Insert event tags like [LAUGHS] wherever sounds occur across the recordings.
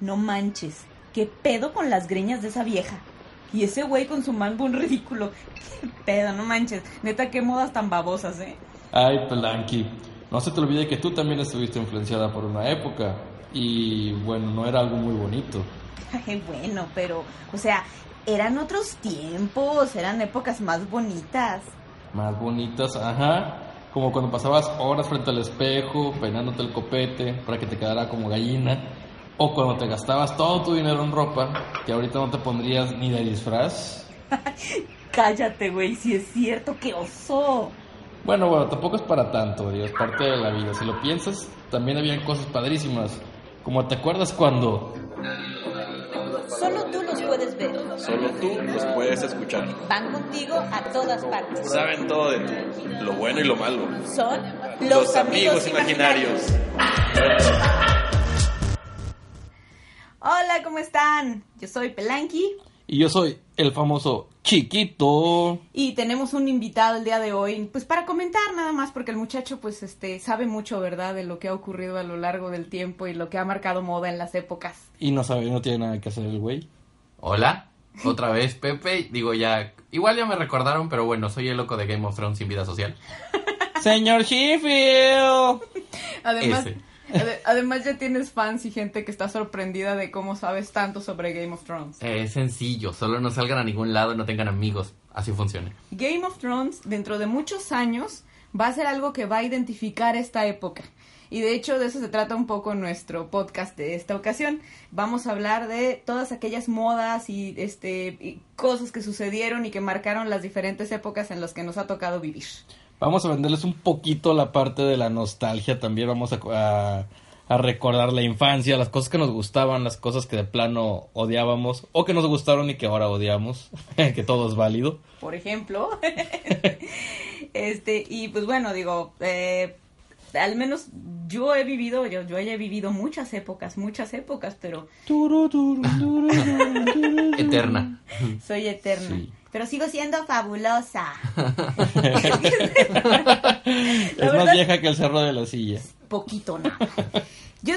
No manches, qué pedo con las greñas de esa vieja. Y ese güey con su mango un ridículo. Qué pedo, no manches. Neta, qué modas tan babosas, ¿eh? Ay, Pelanqui, no se te olvide que tú también estuviste influenciada por una época. Y bueno, no era algo muy bonito. Ay, bueno, pero, o sea, eran otros tiempos, eran épocas más bonitas. Más bonitas, ajá. Como cuando pasabas horas frente al espejo, peinándote el copete para que te quedara como gallina. O cuando te gastabas todo tu dinero en ropa, que ahorita no te pondrías ni de disfraz. [LAUGHS] Cállate, güey, si es cierto, qué oso. Bueno, bueno, tampoco es para tanto, digo, es parte de la vida. Si lo piensas, también habían cosas padrísimas. Como te acuerdas cuando Solo tú los puedes ver. Solo tú los puedes escuchar. Van contigo a todas partes. Saben todo de ti, lo bueno y lo malo. Son Los, amigos, imaginarios. Hola, ¿cómo están? Yo soy Pelanqui y yo soy el famoso chiquito. y tenemos un invitado el día de hoy, pues para comentar nada más, porque el muchacho pues este sabe mucho, ¿verdad?, de lo que ha ocurrido a lo largo del tiempo y lo que ha marcado moda en las épocas. Y no sabe, no tiene nada que hacer el güey. Hola, otra vez Pepe. Digo ya, igual ya me recordaron, pero bueno, soy el loco de Game of Thrones sin vida social. [LAUGHS] Señor Sheffield. Además, Ese. Ade- además ya tienes fans y gente que está sorprendida de cómo sabes tanto sobre Game of Thrones. Eh, Es sencillo, solo no salgan a ningún lado, no tengan amigos. Así funciona. Game of Thrones, dentro de muchos años, va a ser algo que va a identificar esta época. Y de hecho de eso se trata un poco nuestro podcast de esta ocasión. Vamos a hablar de todas aquellas modas y este y cosas que sucedieron y que marcaron las diferentes épocas en las que nos ha tocado vivir. Vamos a venderles un poquito la parte de la nostalgia también. Vamos a, a- a recordar la infancia, las cosas que nos gustaban, las cosas que de plano odiábamos o que nos gustaron y que ahora odiamos, [LAUGHS] que todo es válido. Por ejemplo. [LAUGHS] este, y pues bueno, digo, eh, al menos yo he vivido, yo, yo he vivido muchas épocas, muchas épocas, pero. Eterna. soy eterna. Sí. Pero sigo siendo fabulosa. [LAUGHS] Es verdad- más vieja que el cerro de la silla. Poquito nada. [LAUGHS] Yo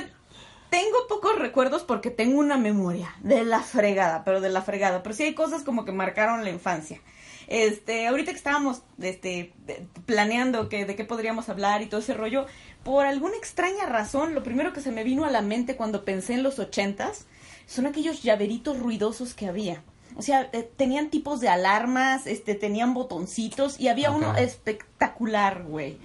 tengo pocos recuerdos porque tengo una memoria de la fregada, pero de la fregada. Pero sí hay cosas como que marcaron la infancia. Este, ahorita que estábamos este, planeando que, de qué podríamos hablar y todo ese rollo, por alguna extraña razón, lo primero que se me vino a la mente cuando pensé en los ochentas son aquellos llaveritos ruidosos que había. O sea, eh, tenían tipos de alarmas, este, tenían botoncitos y había uno espectacular, güey.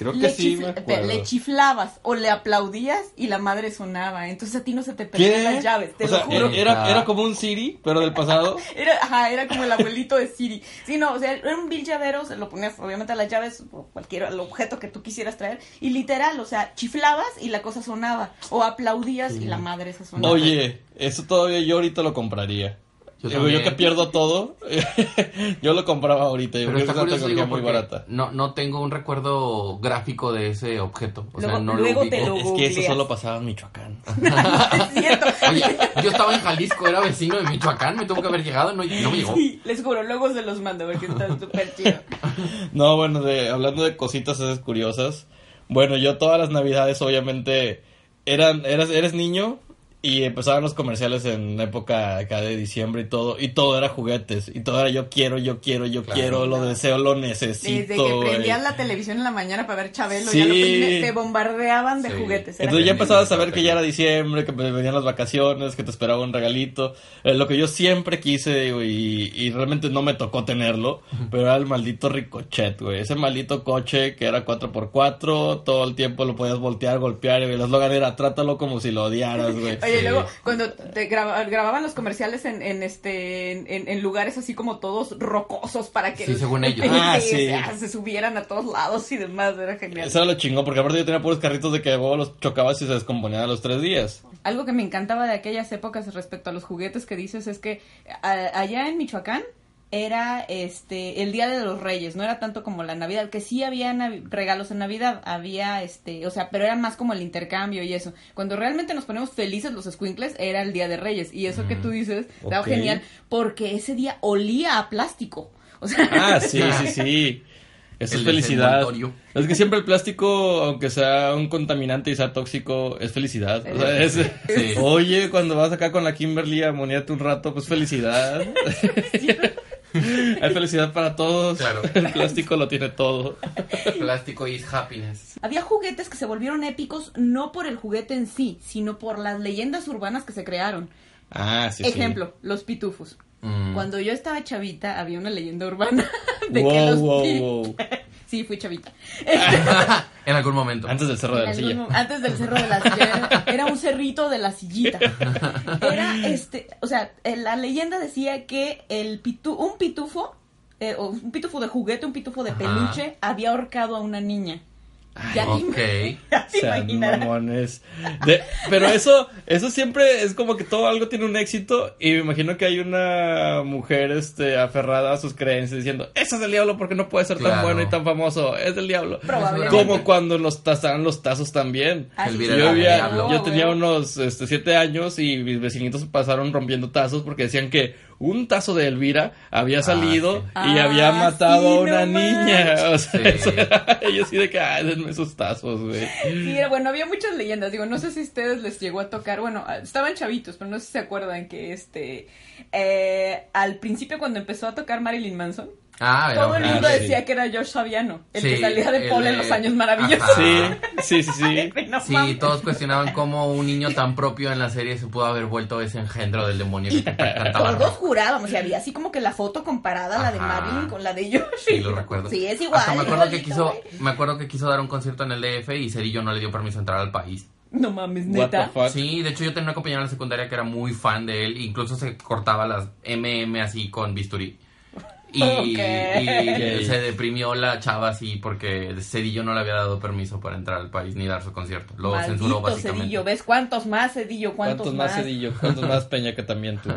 Creo que Le sí, me le chiflabas o le aplaudías y la madre sonaba. Entonces a ti no se te perdían las llaves, te o lo sea, juro. Era, era como un Siri, pero del pasado. [LAUGHS] Era, ajá, era como el abuelito de Siri. Sí, no, o sea, era un bill llavero, se lo ponías obviamente a las llaves o cualquier el objeto que tú quisieras traer. Y literal, o sea, chiflabas y la cosa sonaba. O aplaudías y la madre se sonaba. Oye, eso todavía yo ahorita lo compraría. Yo Digo, yo también. que pierdo todo, [LAUGHS] yo lo compraba ahorita. Yo Pero creo que está curioso, tecnología digo, muy barata. no, no tengo un recuerdo gráfico de ese objeto. O sea, no luego lo te lo- Es que eso solo pasaba en Michoacán. [LAUGHS] es cierto. Oye, yo estaba en Jalisco, era vecino de Michoacán, me tuvo que haber llegado, no, no me llegó. Sí, les juro, luego se los mando porque está súper chido. [LAUGHS] No, bueno, de, hablando de cositas esas curiosas. Bueno, yo todas las navidades, obviamente, eran, eras, eres niño y empezaban los comerciales en época acá de diciembre y todo, y todo era juguetes, y todo era yo quiero, yo quiero, yo Claro. quiero, lo deseo, lo necesito. Desde que prendías la televisión en la mañana para ver Chabelo, Sí. ya lo prendías, te bombardeaban de Sí. juguetes. Era Entonces ya empezabas a saber que ya era diciembre, que venían las vacaciones, que te esperaba un regalito. Eh, lo que yo siempre quise, y realmente no me tocó tenerlo, pero era el maldito Ricochet, güey. Ese maldito coche que era 4x4, todo el tiempo lo podías voltear, golpear, y el eslogan era trátalo como si lo odiaras, güey. [LAUGHS] Oye, Sí. luego cuando te graba- grababan los comerciales en, en este en, lugares así como todos rocosos para que Sí, según [LAUGHS] ellos. Ah, Sí, sí. o sea, se subieran a todos lados y demás, era genial. Eso era lo chingón, porque aparte yo tenía puros carritos de que luego los chocabas y se descomponían a los tres días. Algo que me encantaba de aquellas épocas respecto a los juguetes que dices es que a- allá en Michoacán era este el día de los Reyes, no era tanto como la Navidad, que sí había regalos en Navidad, había este, o sea, pero era más como el intercambio y eso. Cuando realmente nos ponemos felices los squinkles era el día de Reyes y eso que tú dices, estaba Ok. genial porque ese día olía a plástico. O sea, Ah, sí, sí, sí. [LAUGHS] Eso El es felicidad. Es que siempre el plástico, aunque sea un contaminante y sea tóxico, es felicidad. O sea, es- Sí. Oye, cuando vas acá con la Kimberly a monearte un rato, pues felicidad. [LAUGHS] [LAUGHS] Hay felicidad para todos. Claro. El plástico lo tiene todo. Plástico is happiness. Había juguetes que se volvieron épicos no por el juguete en sí, sino por las leyendas urbanas que se crearon. Ah, sí, sí. Ejemplo, los pitufos. Mm. Cuando yo estaba chavita, había una leyenda urbana [LAUGHS] de que los wow, wow. [LAUGHS] Sí, fui chavita. [LAUGHS] en algún momento. Antes del cerro de la silla. Antes del cerro de la silla. Era, era un cerrito de la sillita. Era este, o sea, eh, la leyenda decía que el pitu, un pitufo, eh, o un pitufo de juguete, un pitufo de Ajá. peluche, había ahorcado a una niña. Ya Ok. im- ya te [LAUGHS] Sean mamones. De- pero eso, eso siempre es como que todo algo tiene un éxito y me imagino que hay una mujer este aferrada a sus creencias diciendo, eso es del diablo porque no puede ser tan bueno y tan famoso, es del diablo. Probablemente. Como cuando los tazaban los tazos también. Es. Yo, yo tenía unos este, siete años y mis vecinitos pasaron rompiendo tazos porque decían que un tazo de Elvira había salido sí. y había Ah, matado sí, a una no niña. [LAUGHS] O sea, Sí. eso era- ellos sí de que, denme esos tazos, güey. Sí, era- bueno, había muchas leyendas. Digo, no sé si a ustedes les llegó a tocar. Bueno, ah, estaban chavitos, pero no sé si se acuerdan que este. eh, al principio, cuando empezó a tocar Marilyn Manson, Ah, todo el mundo sí. decía que era Josh Fabiano, el Sí, que salía de el Paul en los años maravillosos. Ajá. Sí, sí, sí, sí. [LAUGHS] No todos cuestionaban cómo un niño tan propio en la serie se pudo haber vuelto ese engendro del demonio que cantaba Todos rock. jurábamos, y había así como que la foto comparada, la de. Marilyn con la de Josh. Sí, lo recuerdo. Sí, es igual. Hasta me acuerdo que quiso, me acuerdo que quiso dar un concierto en el DF y Cerillo no le dio permiso a entrar al país. No mames, neta. Sí, de hecho yo tenía una compañera en la secundaria que era muy fan de él, incluso se cortaba las MM así con bisturí. Y, se deprimió la chava así porque Cedillo no le había dado permiso para entrar al país ni dar su concierto. Lo Maldito censuró básicamente. Cedillo, ¿ves cuántos más, Cedillo? ¿Cuántos, ¿Cuántos más Cedillo? ¿Cuántos más Peña que también tú? [LAUGHS]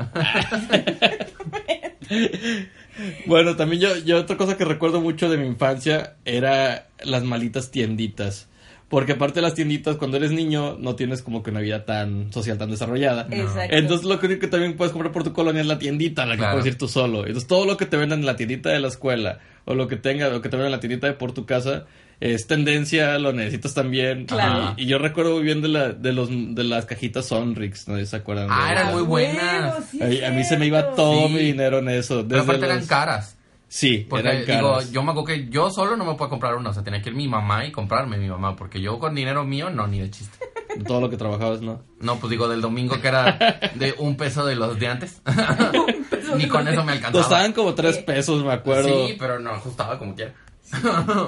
bueno, también yo, yo otra cosa que recuerdo mucho de mi infancia era las malitas tienditas. Porque aparte de las tienditas, cuando eres niño, no tienes como que una vida tan social, tan desarrollada. Exacto. Entonces lo único que también puedes comprar por tu colonia es la tiendita, a la que Claro. puedes ir tú solo. Entonces todo lo que te vendan en la tiendita de la escuela, o lo que tenga, lo que te vendan en la tiendita de por tu casa, es tendencia, lo necesitas también. Claro. Y, y yo recuerdo muy bien de, la, de, los, de las cajitas Sonrix, ¿no? ¿Se acuerdan? Ah, eran muy buenas. Sí a mí se me iba todo Sí. mi dinero en eso. Pero desde aparte eran los- caras. Sí, Porque eran digo, yo me acuerdo que yo solo no me puedo comprar una, o sea, tenía que ir mi mamá y comprarme mi mamá, porque yo con dinero mío no, ni de chiste. [LAUGHS] Todo lo que trabajabas, ¿no? No, pues digo, del domingo que era de un peso de los de antes. [LAUGHS] ni con eso me alcanzaba. Costaban como tres pesos, me acuerdo. Sí, pero no ajustaba como quiera.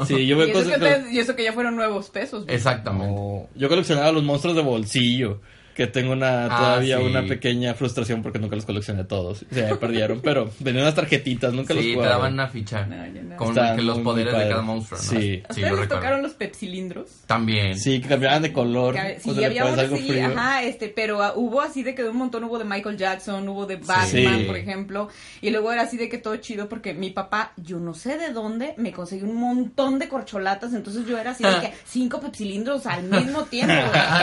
Sí, [LAUGHS] yo Y me eso, que y eso que ya fueron nuevos pesos. Exactamente. No, Yo coleccionaba los monstruos de bolsillo. Que tengo una Ah, todavía sí. una pequeña frustración porque nunca los coleccioné todos. Se me perdieron, pero venían unas tarjetitas, nunca los Sí, te jugaba. daban una ficha No, yo no. con que los muy, muy poderes de cada monstruo, ¿no? Sí. ¿A sí, ustedes les tocaron los pepsilindros? También. Sí, que cambiaban de color. Sí, había uno algo así, frío. ajá, este, pero ah, hubo así de que de un montón hubo de Michael Jackson, hubo de Batman, Sí. por ejemplo, y luego era así de que todo chido porque mi papá, yo no sé de dónde, me consiguió un montón de corcholatas, entonces yo era así de [LAUGHS] que cinco pepsilindros al mismo tiempo,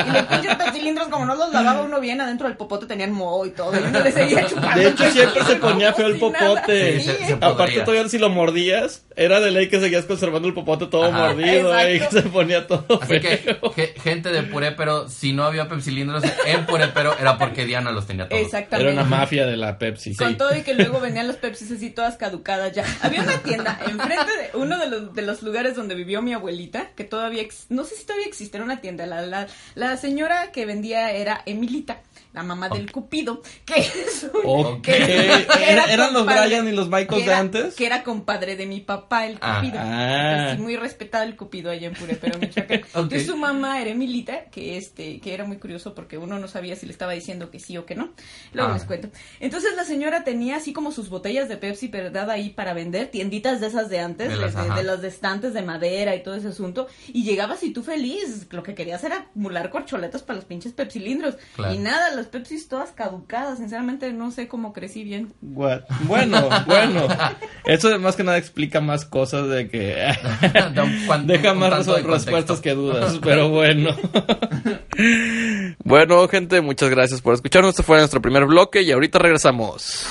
y los pinches pepsilindros como no los lavaba [CLEARS THROAT] uno bien, adentro del popote tenían moho y todo, y uno le seguía [LAUGHS] chupando. De hecho, siempre se ponía feo el popote. Sí, se- se Aparte, podría. todavía si lo mordías, era de ley que seguías conservando el popote todo Ajá. mordido. que Exacto. se ponía todo Así feo. que, ge- gente de puré, pero si no había pepsilindros en puré, pero era porque Diana los tenía todos. Exactamente. Era una mafia de la Pepsi. Con todo y que luego venían los Pepsis así todas caducadas ya. Había una tienda enfrente de uno de los, de los lugares donde vivió mi abuelita, que todavía, ex- no sé si todavía existe, era una tienda. La, la, la señora que vendía era Emilita, la mamá del Cupido, que es un- Ok. que- que Era- ¿Eran los compadre- Brian y los Michaels de era- antes? Que era compadre de mi papá, el Ah. Cupido. Ah. Así, muy respetado el Cupido allá en Puré, pero Michoacán. [LAUGHS] Entonces su mamá era Emilita, que este, que era muy curioso porque uno no sabía si le estaba diciendo que sí o que no. Luego Ah. les cuento. Entonces la señora tenía así como sus botellas de Pepsi, ¿verdad? Ahí para vender, tienditas de esas de antes, De las- de- los de estantes de madera y todo ese asunto. Y llegabas y tú feliz, lo que querías era acumular corcholetas para los pinches pepsilindros. Claro. Y nada, las Pepsis todas caducadas, sinceramente no sé cómo crecí bien. What? Bueno, bueno. Eso más que nada explica más cosas de que [LAUGHS] deja un más de respuestas que dudas, pero bueno. [LAUGHS] bueno, gente, muchas gracias por escucharnos. Este fue nuestro primer bloque y ahorita regresamos.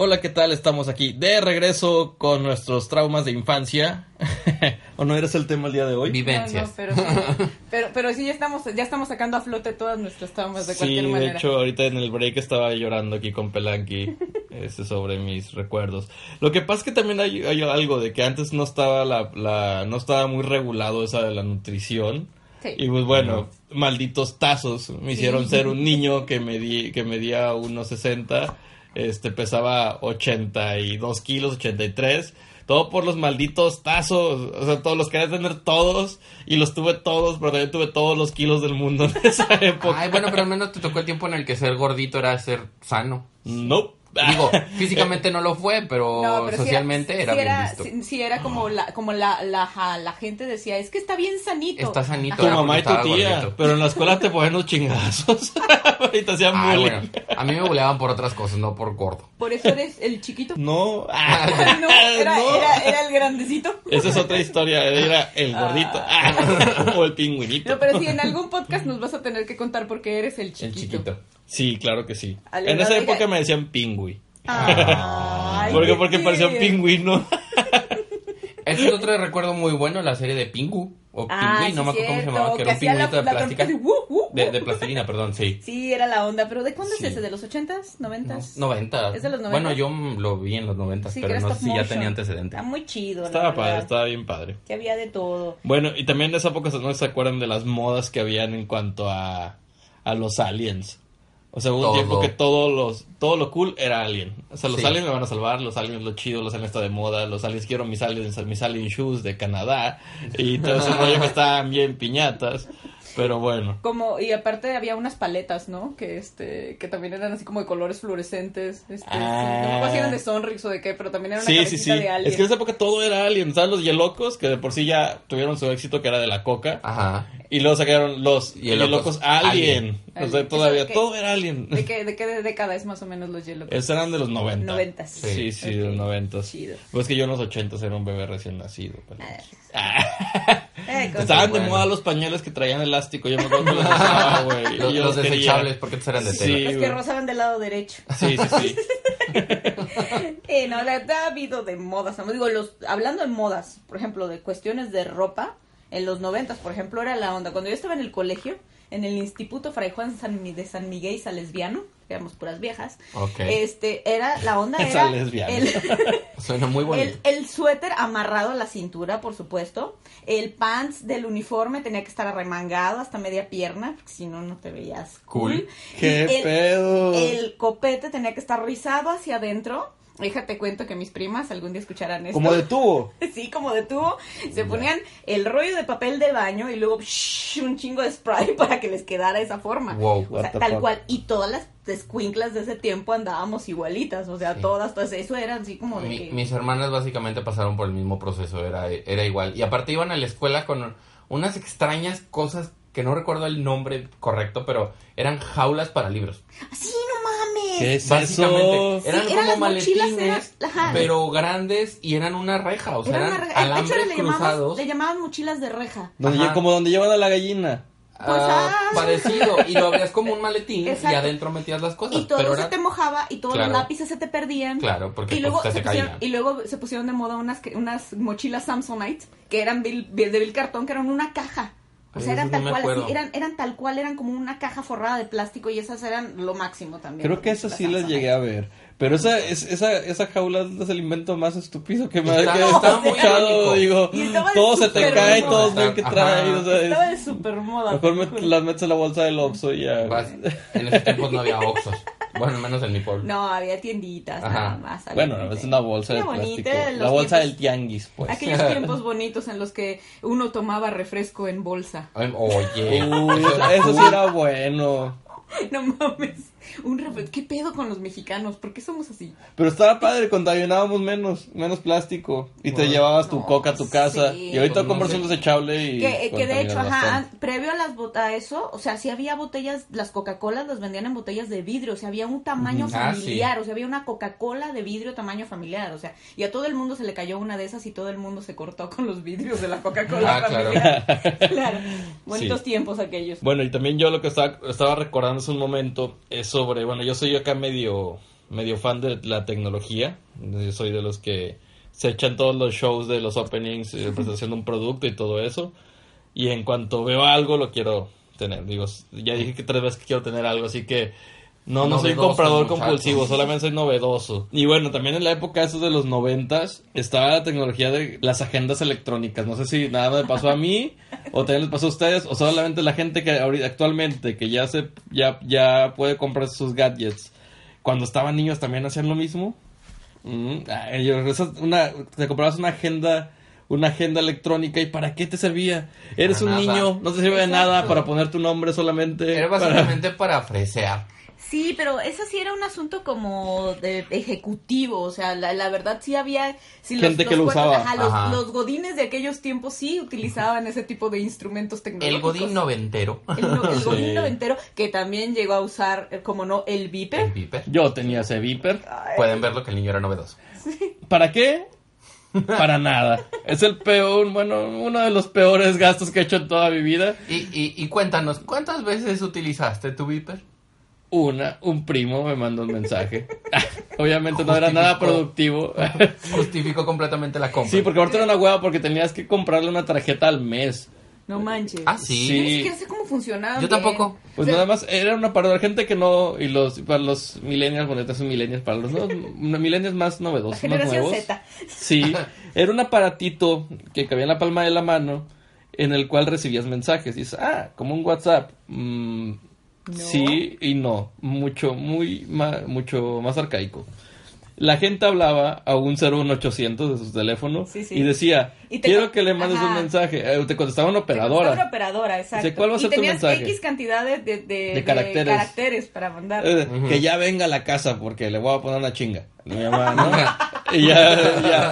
Hola, ¿qué tal? Estamos aquí de regreso con nuestros traumas de infancia. [LAUGHS] ¿O no eres el tema el día de hoy? Vivencias. No, no, pero, sí, pero, pero sí, ya estamos, ya estamos sacando a flote todas nuestras traumas de Sí, cualquier de manera. hecho, ahorita en el break estaba llorando aquí con Pelanqui [LAUGHS] este, sobre mis recuerdos. Lo que pasa es que también hay, hay algo de que antes no estaba la, la, no estaba muy regulado esa de la nutrición. Sí. Y pues bueno, malditos tazos me hicieron ser un niño que medí, que medía unos 60, este pesaba 82 kilos, 83. Todo por los malditos tazos. O sea, todos los quería tener todos. Y los tuve todos, pero también tuve todos los kilos del mundo en esa época. Ay, bueno, pero al menos te tocó el tiempo en el que ser gordito era ser sano. Nope. Digo, [LAUGHS] físicamente no lo fue, pero, No, pero sí socialmente era, visto. sí, sí era como la, como la, la, ja- la gente decía, es que está bien sanito. Está sanito. tu mamá y tu tía. gordito. Pero en la escuela te ponen los chingazos. [LAUGHS] y te hacían bullying. bueno, a mí me buleaban por otras cosas, no por gordo. Por eso eres el chiquito. No. [LAUGHS] no, era, No. Era, era el grandecito. Esa es otra historia. Era el gordito. o el pingüinito. No, pero sí, en algún podcast nos vas a tener que contar por qué eres el chiquito. El chiquito. Sí, claro que sí. En esa no, época me decían pingüi. Ay, [LAUGHS] Porque, qué porque parecía un pingüino. Este [LAUGHS] es otro recuerdo muy bueno, la serie de Pingu. O Ah, Pingüi, no me acuerdo cómo se llamaba, que era un la- pingüinito de plástica. ¡uh, uh, uh! De, de plastilina, perdón, sí. Sí, era la onda, pero ¿de cuándo Sí. es ese? ¿De los ochentas? ¿Noventas? Noventa. ¿Es de los Bueno, 90? yo mm, lo vi en los noventas, Sí, que pero no sé stop si ya tenía antecedentes. Está muy chido, la Estaba padre, estaba bien padre. Que había de todo. Bueno, y también en esa época no se acuerdan de las modas que habían en cuanto a, a los aliens. O sea, hubo Todo. un tiempo que todo, los, todo lo cool era alien. O sea, los Sí. aliens me van a salvar, los aliens lo chido, los aliens está de moda, los aliens quiero mis aliens, mis alien shoes de Canadá. Y todo ese [LAUGHS] rollo que estaban bien piñatas. Pero bueno. Como, y aparte había unas paletas, ¿no? Que este, que también eran así como de colores fluorescentes. Este, sí, no me acuerdo si eran de Sonrix o de qué, pero también era una Sí, sí, cabecita sí. de alien. Es que en esa época todo era alien. ¿Sabes? Los Yelocos, que de por sí ya tuvieron su éxito, que era de la coca. Ajá. Y luego sacaron los Yelocos Yelocos Alien. Alien. O sea, todavía todo era alien. ¿De qué, de qué década es más o menos los Yellow? Esos eran de los 90. Noventas. Sí, sí, de los 90. chido. Pues que yo en los 80 era un bebé recién nacido. pero- [LAUGHS] Eh, cosas Estaban de bueno. moda los pañales que traían elástico. Yo me acuerdo que los [LAUGHS] usaba, güey. y Los, los desechables, porque estos eran de Sí. tela. Los que rozaban del lado derecho. Sí, sí, sí. [LAUGHS] Eh, no, la verdad ha habido de modas. ¿no? Digo, los, hablando de modas, por ejemplo, de cuestiones de ropa, en los noventas, por ejemplo, era la onda. Cuando yo estaba en el colegio, en el Instituto Fray Juan San, de San Miguel y Salesbiano, que éramos puras viejas, Ok. este, era, la onda [LAUGHS] era el, [LAUGHS] Suena muy bonito. el, el suéter amarrado a la cintura, por supuesto. El pants del uniforme tenía que estar arremangado hasta media pierna, porque si no, no te veías cool. Cool. ¡Qué el- pedo! el copete tenía que estar rizado hacia adentro. Déjate cuento que mis primas algún día escucharán esto. Como de tubo. [LAUGHS] Sí, como de tubo. Se ponían el rollo de papel de baño y luego shh, un chingo de spray [LAUGHS] para que les quedara esa forma. Wow. O sea, tal fuck. cual. Y todas las escuinclas de ese tiempo andábamos igualitas. O sea, Sí. todas, todas. Eso era así como de Mi- que... mis hermanas básicamente pasaron por el mismo proceso, era, era igual. Y aparte iban a la escuela con unas extrañas cosas que no recuerdo el nombre correcto, pero eran jaulas para libros. ¡Sí, no mames! ¿Qué es Básicamente, eso? eran Sí, eran como las mochilas, maletines, eran- ajá. pero grandes y eran una reja, o sea, eran alambres le llamaban, cruzados. le llamaban mochilas de reja. Donde como donde llevan a la gallina. Pues, Ah, ah. parecido, y lo abrías como un maletín y adentro metías las cosas. Y todo pero se era- te mojaba y todos Claro. los lápices se te perdían. Claro, porque y luego, pues, se se pusieron, caían. y luego se pusieron de moda unas, que- unas mochilas Samsonite que eran de vil cartón, que eran una caja. O sea, eran esas tal no cual, así, eran, eran tal cual, eran como una caja forrada de plástico y esas eran lo máximo también. Creo que eso sí las llegué a ver. Pero esa, es, esa, esa jaula es el invento más estúpido que me Está- que está [LAUGHS] muy irónico. Digo, todo se te cae, moda. todos ven que trae. O sea, es- Estaba de super moda. mejor las metes en la bolsa del Oxxo y ya. Vas- en esos tiempos no había Oxxos. Bueno, menos en mi pueblo. [LAUGHS] No, había tienditas Ajá. nada más. había Bueno, es una bolsa de plástico. La bolsa tiempos- del tianguis, pues. Aquellos [LAUGHS] tiempos bonitos en los que uno tomaba refresco en bolsa. Oye, Uy, eso sí era bueno. [LAUGHS] No mames. Un refresco. ¿Qué pedo con los mexicanos? ¿Por qué somos así? Pero estaba padre, contaminábamos menos, menos plástico. Y te llevabas tu no, coca a tu casa. sí. Y ahorita Pues no compras sé. un desechable y. Que, que de hecho, ajá, previo a las bot- a eso, o sea, sí había botellas, las Coca-Colas las vendían en botellas de vidrio, o sea, había un tamaño. Ah, sí. familiar, o sea, había una Coca-Cola de vidrio tamaño familiar, o sea, y a todo el mundo se le cayó una de esas y todo el mundo se cortó con los vidrios de la Coca-Cola Ah, claro. familiar. Claro. [LAUGHS] Bonitos Sí. tiempos aquellos. Bueno, y también yo lo que estaba, estaba recordando hace un momento es sobre, bueno, yo soy acá medio, medio fan de la tecnología. Yo soy de los que se echan todos los shows de los openings, eh, presentación de un producto y todo eso. Y en cuanto veo algo, lo quiero tener. Digo, ya dije que tres veces que quiero tener algo, así que no, no soy comprador compulsivo, solamente soy novedoso. Y bueno, también en la época esos de los noventas estaba la tecnología de las agendas electrónicas. No sé si nada me pasó a mí [LAUGHS] o también les pasó a ustedes o solamente la gente que ahorita actualmente que ya se ya ya puede comprar sus gadgets. Cuando estaban niños también hacían lo mismo. Mm, una, te comprabas una agenda una agenda electrónica y para qué te servía eres Para un nada. niño no te sirve de nada para poner tu nombre solamente Era para- básicamente para fresear. Sí, pero eso sí era un asunto como de ejecutivo, o sea, la, la verdad sí había... sí, Gente que lo usaba. ajá, los, Ajá. los godines de aquellos tiempos sí utilizaban ese tipo de instrumentos El tecnológicos. godín noventero. El, no- el [LAUGHS] Sí. godín noventero, que también llegó a usar, eh, como no, el El viper. viper. yo tenía ese viper Pueden verlo que el niño era novedoso. ¿Para qué? [LAUGHS] Para nada. Es el peor, bueno, uno de los peores gastos que he hecho en toda mi vida. Y, y, y cuéntanos, ¿cuántas veces utilizaste tu viper? Una, un primo me mandó un mensaje. [LAUGHS] Obviamente no era nada productivo. [LAUGHS] Justificó completamente la compra. Sí, porque ahorita era una hueva porque tenías que comprarle una tarjeta al mes. No manches. Ah, sí. Ni Sí. siquiera sé cómo funcionaba. Yo bien. tampoco. Pues O sea, nada más era una para la gente que no y los para los millennials, bueno, estos son millennials para los no, [LAUGHS] millennials más novedosos, más nuevos. Z. Sí, era un aparatito que cabía en la palma de la mano en el cual recibías mensajes. Y dices, ah, como un WhatsApp. Mm, No. Sí y no, mucho, muy, mucho más arcaico. La gente hablaba a un 01800 de su teléfono Sí, sí. y decía, Y te quiero que le mandes un mensaje. Eh, te contestaba una operadora. Una operadora, exacto. Dice, ¿cuál va a ser y tu tenías mensaje? X cantidad de, de, de- de caracteres. caracteres para mandar. Eh. Que ya venga a la casa porque le voy a poner una chinga. Mi mamá, ¿no? [LAUGHS] y ya,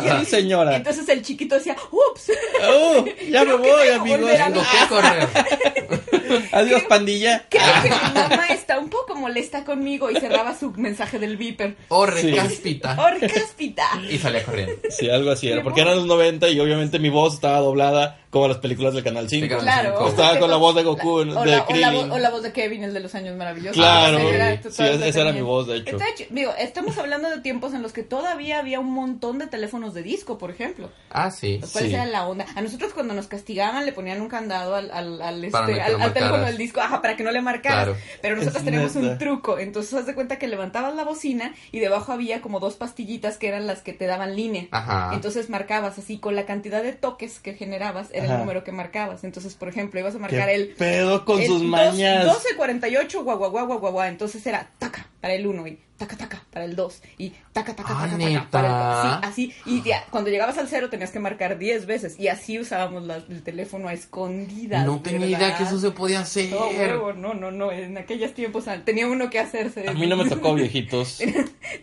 ya, [LAUGHS] señora. Entonces el chiquito decía, ups, Oh, ya me voy, amigos. Tengo que correr. [LAUGHS] Adiós, pandilla. creo que [LAUGHS] mi mamá está un poco molesta conmigo y cerraba su mensaje del viper. O Sí. recáspita. ¡Oh, recáspita! Y salía corriendo. Sí, algo así era. Porque voz. eran los 90 y obviamente mi voz estaba doblada como las películas del Canal 5. De Canal Claro. cinco. Estaba con la voz de Goku, o, de la, o, la, o voz de Kevin, el de los años maravillosos. Claro, Sí, era sí, esa era mi voz, de hecho. Hecho- Digo, estamos hablando de tiempos en los que todavía había un montón de teléfonos de disco, por ejemplo. Ah, sí. Los cuales Sí. era la onda. A nosotros cuando nos castigaban le ponían un candado al, al, al, este, al, teléfono del disco, ajá, para que no le marcaras. Claro. Pero nosotros Es tenemos un truco. Entonces haz de cuenta que levantabas la bocina y debajo había como dos pastillitas que eran las que te daban línea. Ajá. Entonces marcabas así con la cantidad de toques que generabas era Ajá. el número que marcabas. Entonces, por ejemplo, ibas a marcar ¿Qué el pedo con el sus dos- mañas? 1248 guau guau guau guau guau guau. Entonces era taca para el 1 y taca taca para el 2 y taca taca Ah, taca, taca para el. Sí, así y ya, cuando llegabas al cero tenías que marcar 10 veces y así usábamos la- el teléfono a escondidas. No tenía idea ¿verdad? que eso se podía hacer. No, huevo, no, no, no, en aquellos tiempos ah, tenía uno que hacerse. A mí no me tocó, [LAUGHS] viejitos.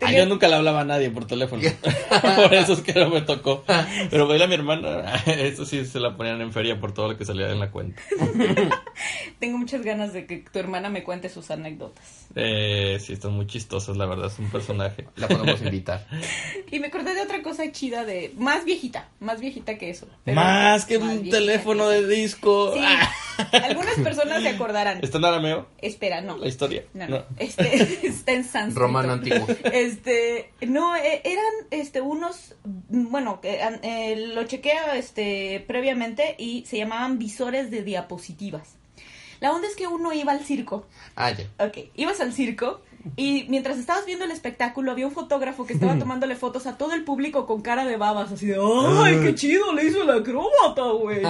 A Tenía- yo nunca le hablaba a nadie por teléfono. [LAUGHS] [LAUGHS] por eso es que no me tocó. Pero veía a mi hermana, [LAUGHS] eso sí se la ponían en feria por todo lo que salía en la cuenta. Tengo muchas ganas de que tu hermana me cuente sus anécdotas. Eh, sí, están muy chistosas, la verdad, es un personaje. La podemos invitar. Y me acordé de otra cosa chida de más viejita, más viejita que eso. pero Más que más un teléfono que de disco. Sí. [LAUGHS] Algunas personas se acordarán. ¿Está en arameo Espera, no. la historia? No, no. Este [LAUGHS] está en sánscrito. Romano antiguo. Este, no, eh, eran este unos bueno, eh, lo chequeé este previamente y se llamaban visores de diapositivas. La onda es que uno iba al circo Ah, ya. Ok, ibas al circo y mientras estabas viendo el espectáculo había un fotógrafo que estaba [LAUGHS] tomándole fotos a todo el público con cara de babas, así de ¡ay, qué chido le hizo el acróbata, güey! Y,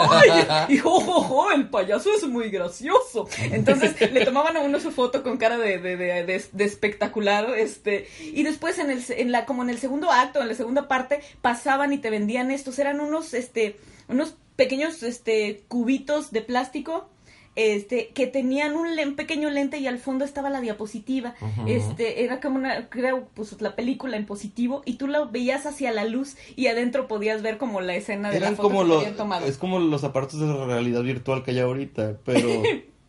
¡ay! Y jo, jo, jo, el payaso es muy gracioso. Entonces le tomaban a uno su foto con cara de, de, de, de- de espectacular, este, y después en el, en la, como en el segundo acto, en la segunda parte, pasaban y te vendían estos, eran unos, este, unos pequeños, este, cubitos de plástico este, que tenían un, len- pequeño lente y al fondo estaba la diapositiva. Este, era como una, creo, pues la película en positivo y tú la veías hacia la luz y adentro podías ver como la escena de la foto como que los, habían tomado. es como los aparatos de realidad virtual que hay ahorita, pero [LAUGHS]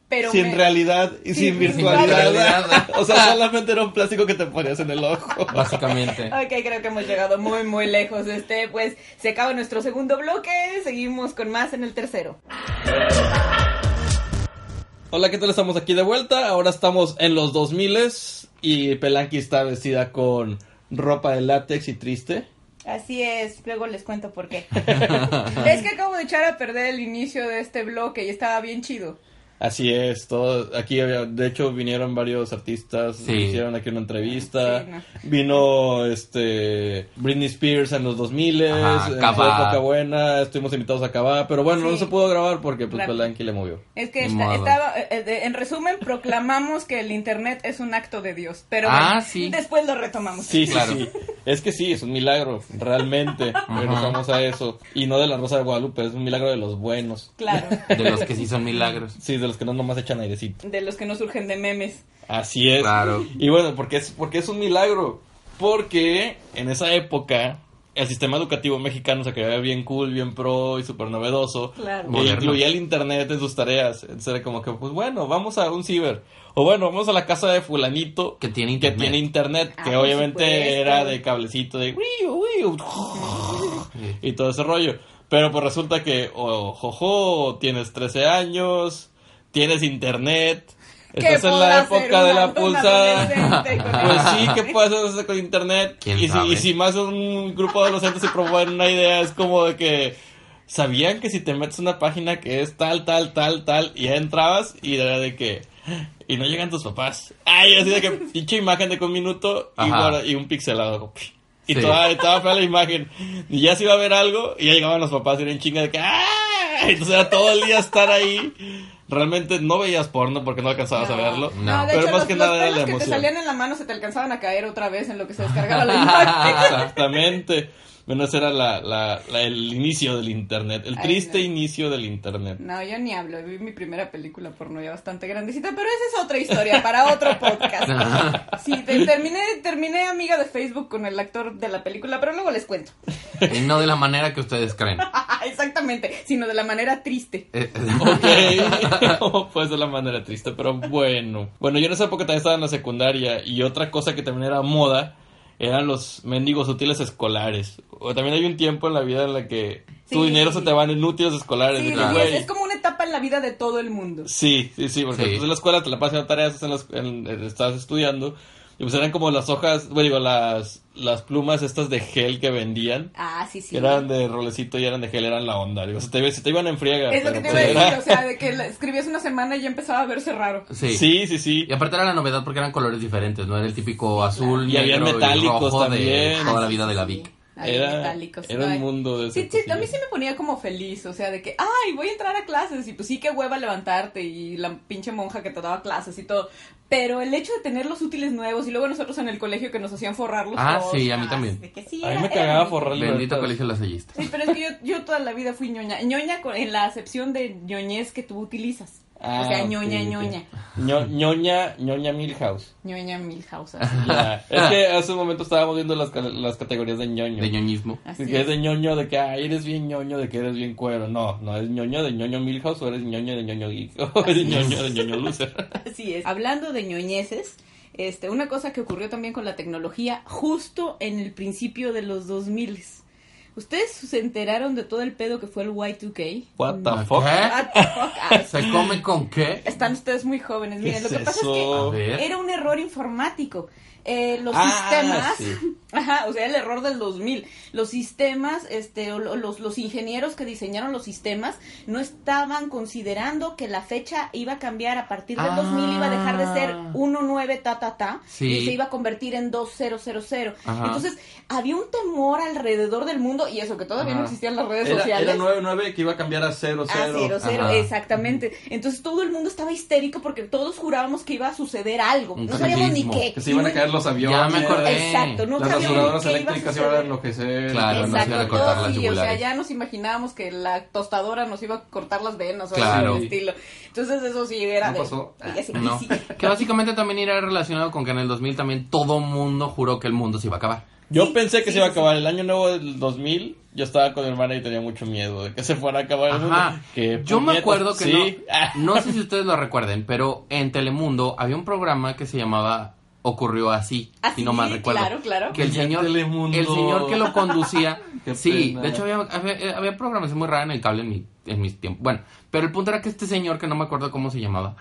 Pero sin me- realidad y Sin sin virtualidad. virtualidad. [LAUGHS] o sea, solamente era un plástico que te ponías en el ojo. Básicamente. [LAUGHS] Ok, creo que hemos llegado muy, muy lejos. Este, pues, se acaba nuestro segundo bloque. Seguimos con más en el tercero. Hola, ¿qué tal? Estamos aquí de vuelta. Ahora estamos en los 2000 y Pelanqui está vestida con ropa de látex y triste. Así es, luego les cuento por qué. [LAUGHS] es que acabo de echar a perder el inicio de este bloque y estaba bien chido. Así es, todo, aquí había- de hecho vinieron varios artistas, Sí. hicieron aquí una entrevista, Sí, no. vino este Britney Spears en los 2000 Ajá, en su Cabá. época buena, estuvimos invitados a Cabá, pero bueno, no Sí. se pudo grabar porque pues. Pelanqui le movió. Es que esta- estaba, eh, eh, en resumen, [LAUGHS] proclamamos que el internet es un acto de Dios, pero Ah, bueno, sí. después lo retomamos. Sí, sí, Claro. sí. Es que sí, es un milagro, realmente. [LAUGHS] Regresamos a eso. Y no de la Rosa de Guadalupe, es un milagro de los buenos. Claro, De los que sí son milagros. Sí, de los que no nomás echan airecito. de los que no surgen de memes. Así es. Claro. Y bueno, porque es, porque es un milagro. Porque en esa época el sistema educativo mexicano se creía bien cool, bien pro y súper novedoso. Claro. Que Moderno. incluía el internet en sus tareas. Entonces era como que, pues bueno, vamos a un ciber. O bueno, vamos a la casa de fulanito Que tiene que internet. tiene internet. Ah, que por obviamente supuesto. era de cablecito de... y todo ese rollo. Pero pues resulta que, oh, jojo, tienes 13 años, tienes internet, ¿Qué estás en la época de la pulsada. [LAUGHS] Pues sí, ¿qué puedes hacer con internet? ¿Quién Y si, sabe? y si más un grupo de adolescentes se promueven una idea, es como de que sabían que si te metes una página que es tal, tal, tal, tal, y ya entrabas y era de que... Y no llegan tus papás. Ay, así de que [LAUGHS] pinche imagen de que un minuto y, guarda- y un pixelado. Y Sí. toda, toda fea la imagen. Y ya se iba a ver algo y ya llegaban los papás y eran chinga de que ¡ah! Entonces era todo el día estar ahí. Realmente no veías porno porque no alcanzabas a verlo. No. de Pero hecho, más los, que los nada era la que te emoción. salían en la mano se te alcanzaban a caer otra vez en lo que se descargaba la [LAUGHS] imagen. Exactamente. Bueno, ese era la, la- la- el inicio del internet. El Ay, triste no. inicio del internet. No, yo ni hablo. Vi mi primera película porno ya bastante grandecita, pero esa es otra historia para otro podcast. [LAUGHS] Sí, te- terminé, terminé amiga de Facebook con el actor de la película, pero luego les cuento. Y no de la manera que ustedes creen. [LAUGHS] [LAUGHS] Exactamente, sino de la manera triste. Eh, [LAUGHS] Ok, no pues de la manera triste, pero bueno. Bueno, yo en esa época también estaba en la secundaria y otra cosa que también era moda eran los mendigos útiles escolares. O también hay un tiempo en la vida en la que tu Sí. dinero se te va en útiles escolares. Sí, es, es como una etapa en la vida de todo el mundo. Sí, sí, sí, porque Sí. pues en la escuela te la pasas haciendo tareas, estás, en las- en- en- estás estudiando, y pues eran como las hojas, bueno, digo, las, las plumas estas de gel que vendían, Ah, sí, sí. que eran de rolecito y eran de gel, eran la onda, digo, se te, se te iban en friega. Es lo que te iba a pues, decir, o sea, de que escribías una semana y ya empezaba a verse raro. Sí. Sí, sí, sí. Y aparte era la novedad porque eran colores diferentes, no era el típico azul, Y había negro metálicos rojo de también. toda la vida de la Vic. Era, metálicos, era un mundo de Sí, sí, a mí sí me ponía como feliz, o sea, de que, ay, voy a entrar a clases, y pues sí, qué hueva levantarte, y la pinche monja que te daba clases y todo. Pero el hecho de tener los útiles nuevos, y luego nosotros en el colegio que nos hacían forrar los Ah, dos, sí, a mí también. de que sí, A mí me cagaba forrar Bendito libertad. colegio lasallista. Sí, pero es que yo, yo toda la vida fui ñoña. ñoña con- en la acepción de ñoñez que tú utilizas. Ah, o sea, ok, ñoña, ok. ñoña. Ño- ñoña, ñoña Milhouse. ñoña Milhouse. Es que hace un momento estábamos viendo las, las categorías de ñoño. De ñoñismo. Así que es es. de ñoño de que ay, eres bien ñoño, de que eres bien cuero. No, no es ñoño de ñoño Milhouse o eres ñoño de ñoño geek [LAUGHS] o eres ñoño de ñoño loser. Así es. Hablando de ñoñeces, este, una cosa que ocurrió también con la tecnología justo en el principio de los 2000 ¿Ustedes se enteraron de todo el pedo que fue el Y2K? What the ¿Qué? fuck? What the fuck? Ah, ¿Se come con qué? Están ustedes muy jóvenes. Miren, lo ¿Qué que pasa eso? Es que era un error informático. Eh, los Ah, sistemas, sí. [LAUGHS] ajá, o sea, el error del 2000. Los sistemas, este, los, los ingenieros que diseñaron los sistemas no estaban considerando que la fecha iba a cambiar a partir del Ah. 2000, iba a dejar de ser 19 ta ta ta Sí. y se iba a convertir en 2000. Ajá. Entonces, había un temor alrededor del mundo y eso que todavía no Ajá. existían las redes Era, sociales. era 99 que iba a cambiar a 00. A cero, cero, Ajá. exactamente. Entonces todo el mundo estaba histérico porque todos jurábamos que iba a suceder algo. Un no sabíamos ni qué. Que se iban a Y los aviones. Ya me acordé. Exacto, no Las rasuradoras qué iba a eléctricas iban a enloquecer. Claro, nos iban a cortar las sí, o sea, ya nos imaginábamos que la tostadora nos iba a cortar las venas o Claro. algo estilo. Entonces eso sí era ¿No de... pasó? y así, No. sí. Que básicamente también irá relacionado con que en el 2000 también todo mundo juró que el mundo se iba a acabar. Yo Sí, pensé que sí, se iba a sí, acabar el año nuevo del 2000. Yo estaba con mi hermana y tenía mucho miedo de que se fuera a acabar el mundo. Que Yo me acuerdo que sí. No. No sé si ustedes lo recuerden, pero en Telemundo había un programa que se llamaba Ocurrió así, Así, si no mal recuerdo. claro, claro. Que el señor, Telemundo. el señor que lo [LAUGHS] conducía, sí, pena. de hecho había, había, había programación muy rara en el cable en mi, en mis tiempos. Bueno, pero el punto era que este señor, que no me acuerdo cómo se llamaba,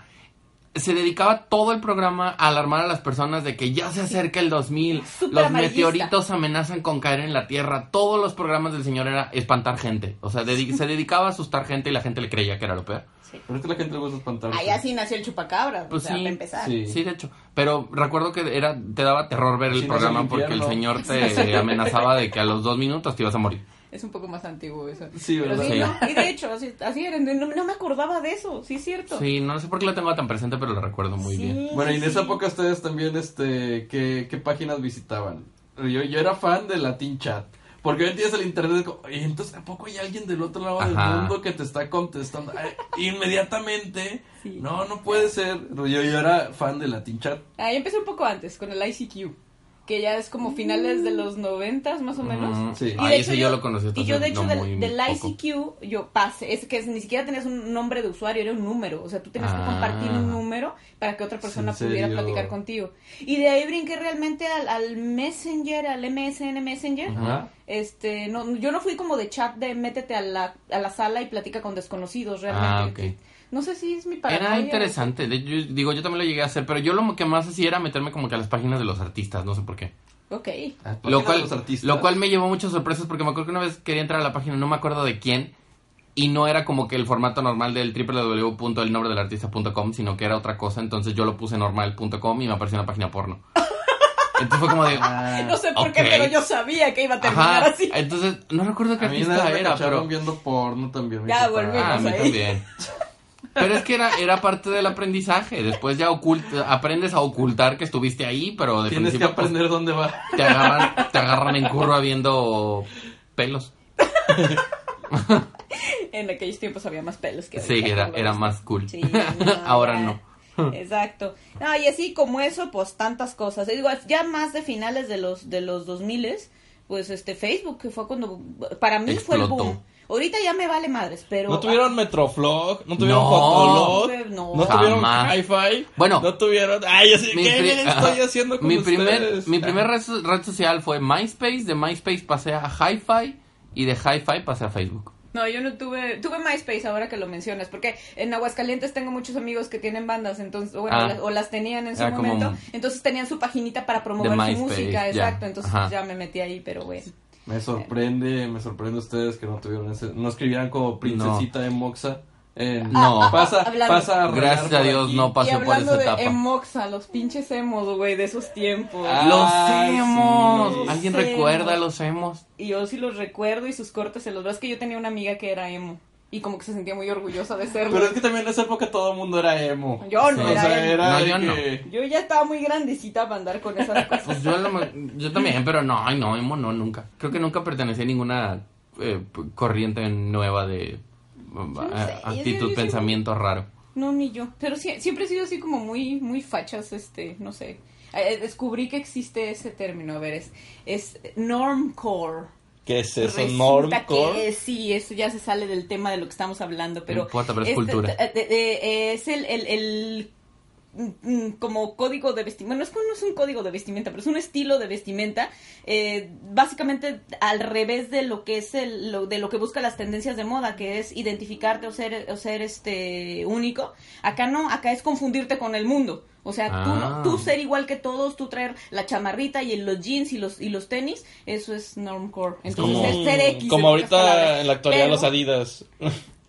se dedicaba todo el programa a alarmar a las personas de que ya se acerca el 2000, [LAUGHS] Súper los amarillista. meteoritos amenazan con caer en la Tierra. Todos los programas del señor era espantar gente. O sea, [LAUGHS] se dedicaba a asustar gente y la gente le creía que era lo peor. Pero es que la gente le gusta espantarse. Ahí así nació el chupacabra, Pues o sea, sí, para empezar. sí. Sí, de hecho. Pero recuerdo que era te daba terror ver el programa el porque el señor te [LAUGHS] amenazaba de que a los dos minutos te ibas a morir. Es un poco más antiguo eso. Sí, Pero ¿verdad? sí, Sí. no, y de hecho, así, así era, no, no me acordaba de eso, sí es cierto. Sí, no sé por qué lo tengo tan presente, pero lo recuerdo muy Sí, bien. Bueno, y en sí, esa época ustedes también, este, ¿qué, qué páginas visitaban? Yo, yo era fan de Latin Chat. Porque hoy en día es el internet, como, "Oye, entonces, ¿a poco hay alguien del otro lado del mundo que te está contestando? Inmediatamente. Sí. No, no puede ser. Yo, yo era fan de Latin Chat. Ahí empecé un poco antes, con el ICQ, que ya es como finales de los noventas, más o menos. Ujú. Sí. Y de ese hecho yo, lo conocí Y yo, de hecho, no del. ICQ, yo pasé, es que es- ni siquiera tenías un nombre de usuario, era un número. O sea, tú tenías que Ah. compartir un número para que otra persona ¿En pudiera platicar contigo. Y de ahí brinqué realmente al, al Messenger, al MSN Messenger. Ajá. Este, no, yo no fui como de chat de métete a la, a la sala y platica con desconocidos realmente. Ah. No sé si es mi paranoia. Era interesante. De- yo- digo, yo también lo llegué a hacer, pero yo lo que más hacía era meterme como que a las páginas de los artistas, no sé por qué. Ok. Ah, Lo páginas cual, de los artistas. lo cual me llevó muchas sorpresas porque me acuerdo que una vez quería entrar a la página, no me acuerdo de quién, y no era como que el formato normal del www.elnombredelartista.com, sino que era otra cosa, entonces yo lo puse normal.com y me apareció una página porno. [LAUGHS] Entonces fue como de... Ah, No sé por qué, pero yo sabía que iba a terminar Ajá, así. entonces no recuerdo qué artista era, pero... viendo porno también. Ya, volvimos. Ah, a mí también. [LAUGHS] Pero es que era, era parte del aprendizaje. Después ya ocult- aprendes a ocultar que estuviste ahí, pero de Tienes que principio, pues, aprender dónde va. te agarran, te agarran en curva viendo pelos. [LAUGHS] En aquellos tiempos había más pelos que Sí, era, era más cool. Sí, [LAUGHS] no, Ahora no. Exacto. No, y así como eso, pues tantas cosas. Y Digo, ya más de finales de los de los 2000 pues este Facebook que fue cuando para mí fue el boom. Ahorita ya me vale madres, pero ¿No tuvieron Metroflog? ¿No tuvieron No. Fotolog? No. ¿No tuvieron. Hi-Fi? Bueno. ¿No tuvieron...? Ay, así, ¿qué pri- estoy ajá. haciendo con mi primer, ustedes? mi primer red, so- red social fue MySpace. De MySpace pasé a Hi-Fi. Y de Hi-Fi pasé a Facebook. No, yo no tuve, tuve MySpace ahora que lo mencionas, porque en Aguascalientes tengo muchos amigos que tienen bandas, entonces, bueno, Ah. o las, o las tenían en su como- momento, entonces tenían su paginita para promover su música, exacto, entonces Ajá. pues, ya me metí ahí, pero bueno. Me sorprende, me sorprende ustedes que no tuvieron ese, no escribieran como princesita en Moxa. En, No. Pasa, Hablando- pasa a Gracias a Dios aquí. no y pasé por hablando esa de etapa. Emoxa, los pinches emos, güey, de esos tiempos. Ah, los emos. sí. ¿Alguien Los recuerda emos. los emos? Y yo sí los recuerdo y sus cortes se los veo. Es que yo tenía una amiga que era emo. Y como que se sentía muy orgullosa de serlo. Pero es que también en esa época todo el mundo era emo. Yo no era sea, emo. era No, de yo no. que- Yo ya estaba muy grandecita para andar con esas cosas. Pues yo, lo yo también, pero no, ay no, emo no, nunca. Creo que nunca pertenecí a ninguna eh, corriente nueva de eh, sé, actitud, pensamiento raro. No, ni yo. Pero sí- siempre he sido así como muy, muy fachas, este, no sé. Eh, descubrí que existe ese término, a ver, es, es normcore. ¿Qué es eso? Resulta ¿Normcore? que sí, eso ya se sale del tema de lo que estamos hablando, pero... No importa, pero es este, cultura. eh, eh, eh, es el, el, el, mm, mm, como código de vestimenta, no es, como- no es un código de vestimenta, pero es un estilo de vestimenta, eh, básicamente al revés de lo que es el, lo, de lo que busca las tendencias de moda, que es identificarte o ser, o ser este único. Acá no, acá es confundirte con el mundo. O sea, Ah. tú ser igual que todos, tú traer la chamarrita y los jeans y los, y los tenis, eso es normcore. Entonces, Como, es ser X. como ahorita en la actualidad Pero- los Adidas.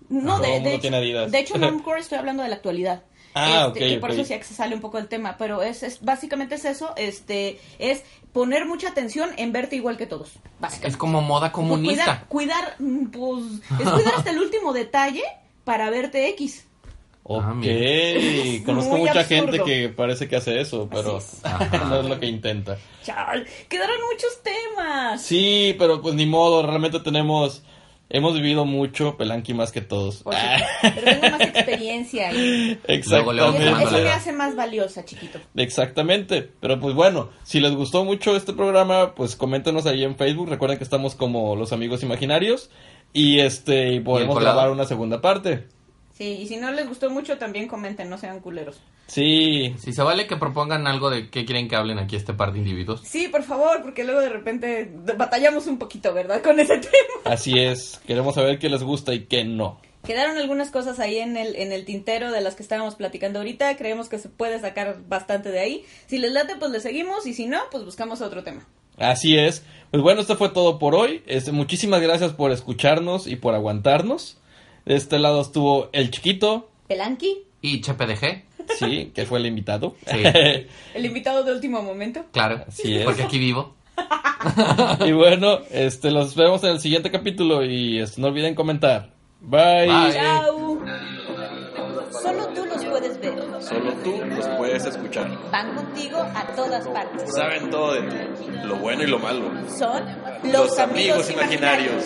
no, de, el de hecho, tiene Adidas. de hecho, [LAUGHS] normcore estoy hablando de la actualidad. Ah, Este, ok, y por eso sí se sale un poco del tema, pero es, es básicamente es eso, este, es poner mucha atención en verte igual que todos, básicamente. Es como moda comunista. Cuidar, cuidar, mm, pues, es cuidar hasta el [LAUGHS] último detalle para verte X. Ok, Ah, [LAUGHS] conozco mucha absurdo. gente que parece que hace eso, pero [LAUGHS] no es lo que intenta. Chal, quedaron muchos temas. Sí, pero pues ni modo, realmente tenemos, hemos vivido mucho, Pelanqui más que todos. Pero [LAUGHS] tengo más experiencia y, Luego le y vamos eso, eso me hace más valiosa, chiquito. Exactamente, pero pues bueno, si les gustó mucho este programa, pues coméntenos ahí en Facebook, recuerden que estamos como los amigos imaginarios y este y podemos grabar una segunda parte. Sí, y si no les gustó mucho, también comenten, no sean culeros. Sí, Si se vale que propongan algo de qué quieren que hablen aquí este par de individuos. Sí, por favor, porque luego de repente batallamos un poquito, ¿verdad? [LAUGHS] Con ese tema. así es, queremos saber qué les gusta y qué no. Quedaron algunas cosas ahí en el, en el tintero de las que estábamos platicando ahorita. Creemos que se puede sacar bastante de ahí. Si les late, pues le seguimos. Y si no, pues buscamos otro tema. Así es. Pues bueno, esto fue todo por hoy. Este, muchísimas gracias por escucharnos y por aguantarnos. De este lado estuvo el chiquito, Pelanqui, Y ChepeDG, sí, que fue el invitado. Sí. [LAUGHS] el invitado de último momento. claro. Es. Porque aquí vivo. [LAUGHS] y bueno, este, los vemos en el siguiente capítulo y este, no olviden comentar. Bye. Bye. Chao. Solo tú los puedes ver. Solo tú los puedes escuchar. Van contigo a todas partes. Saben todo de ti, lo bueno y lo malo. Son Los amigos imaginarios.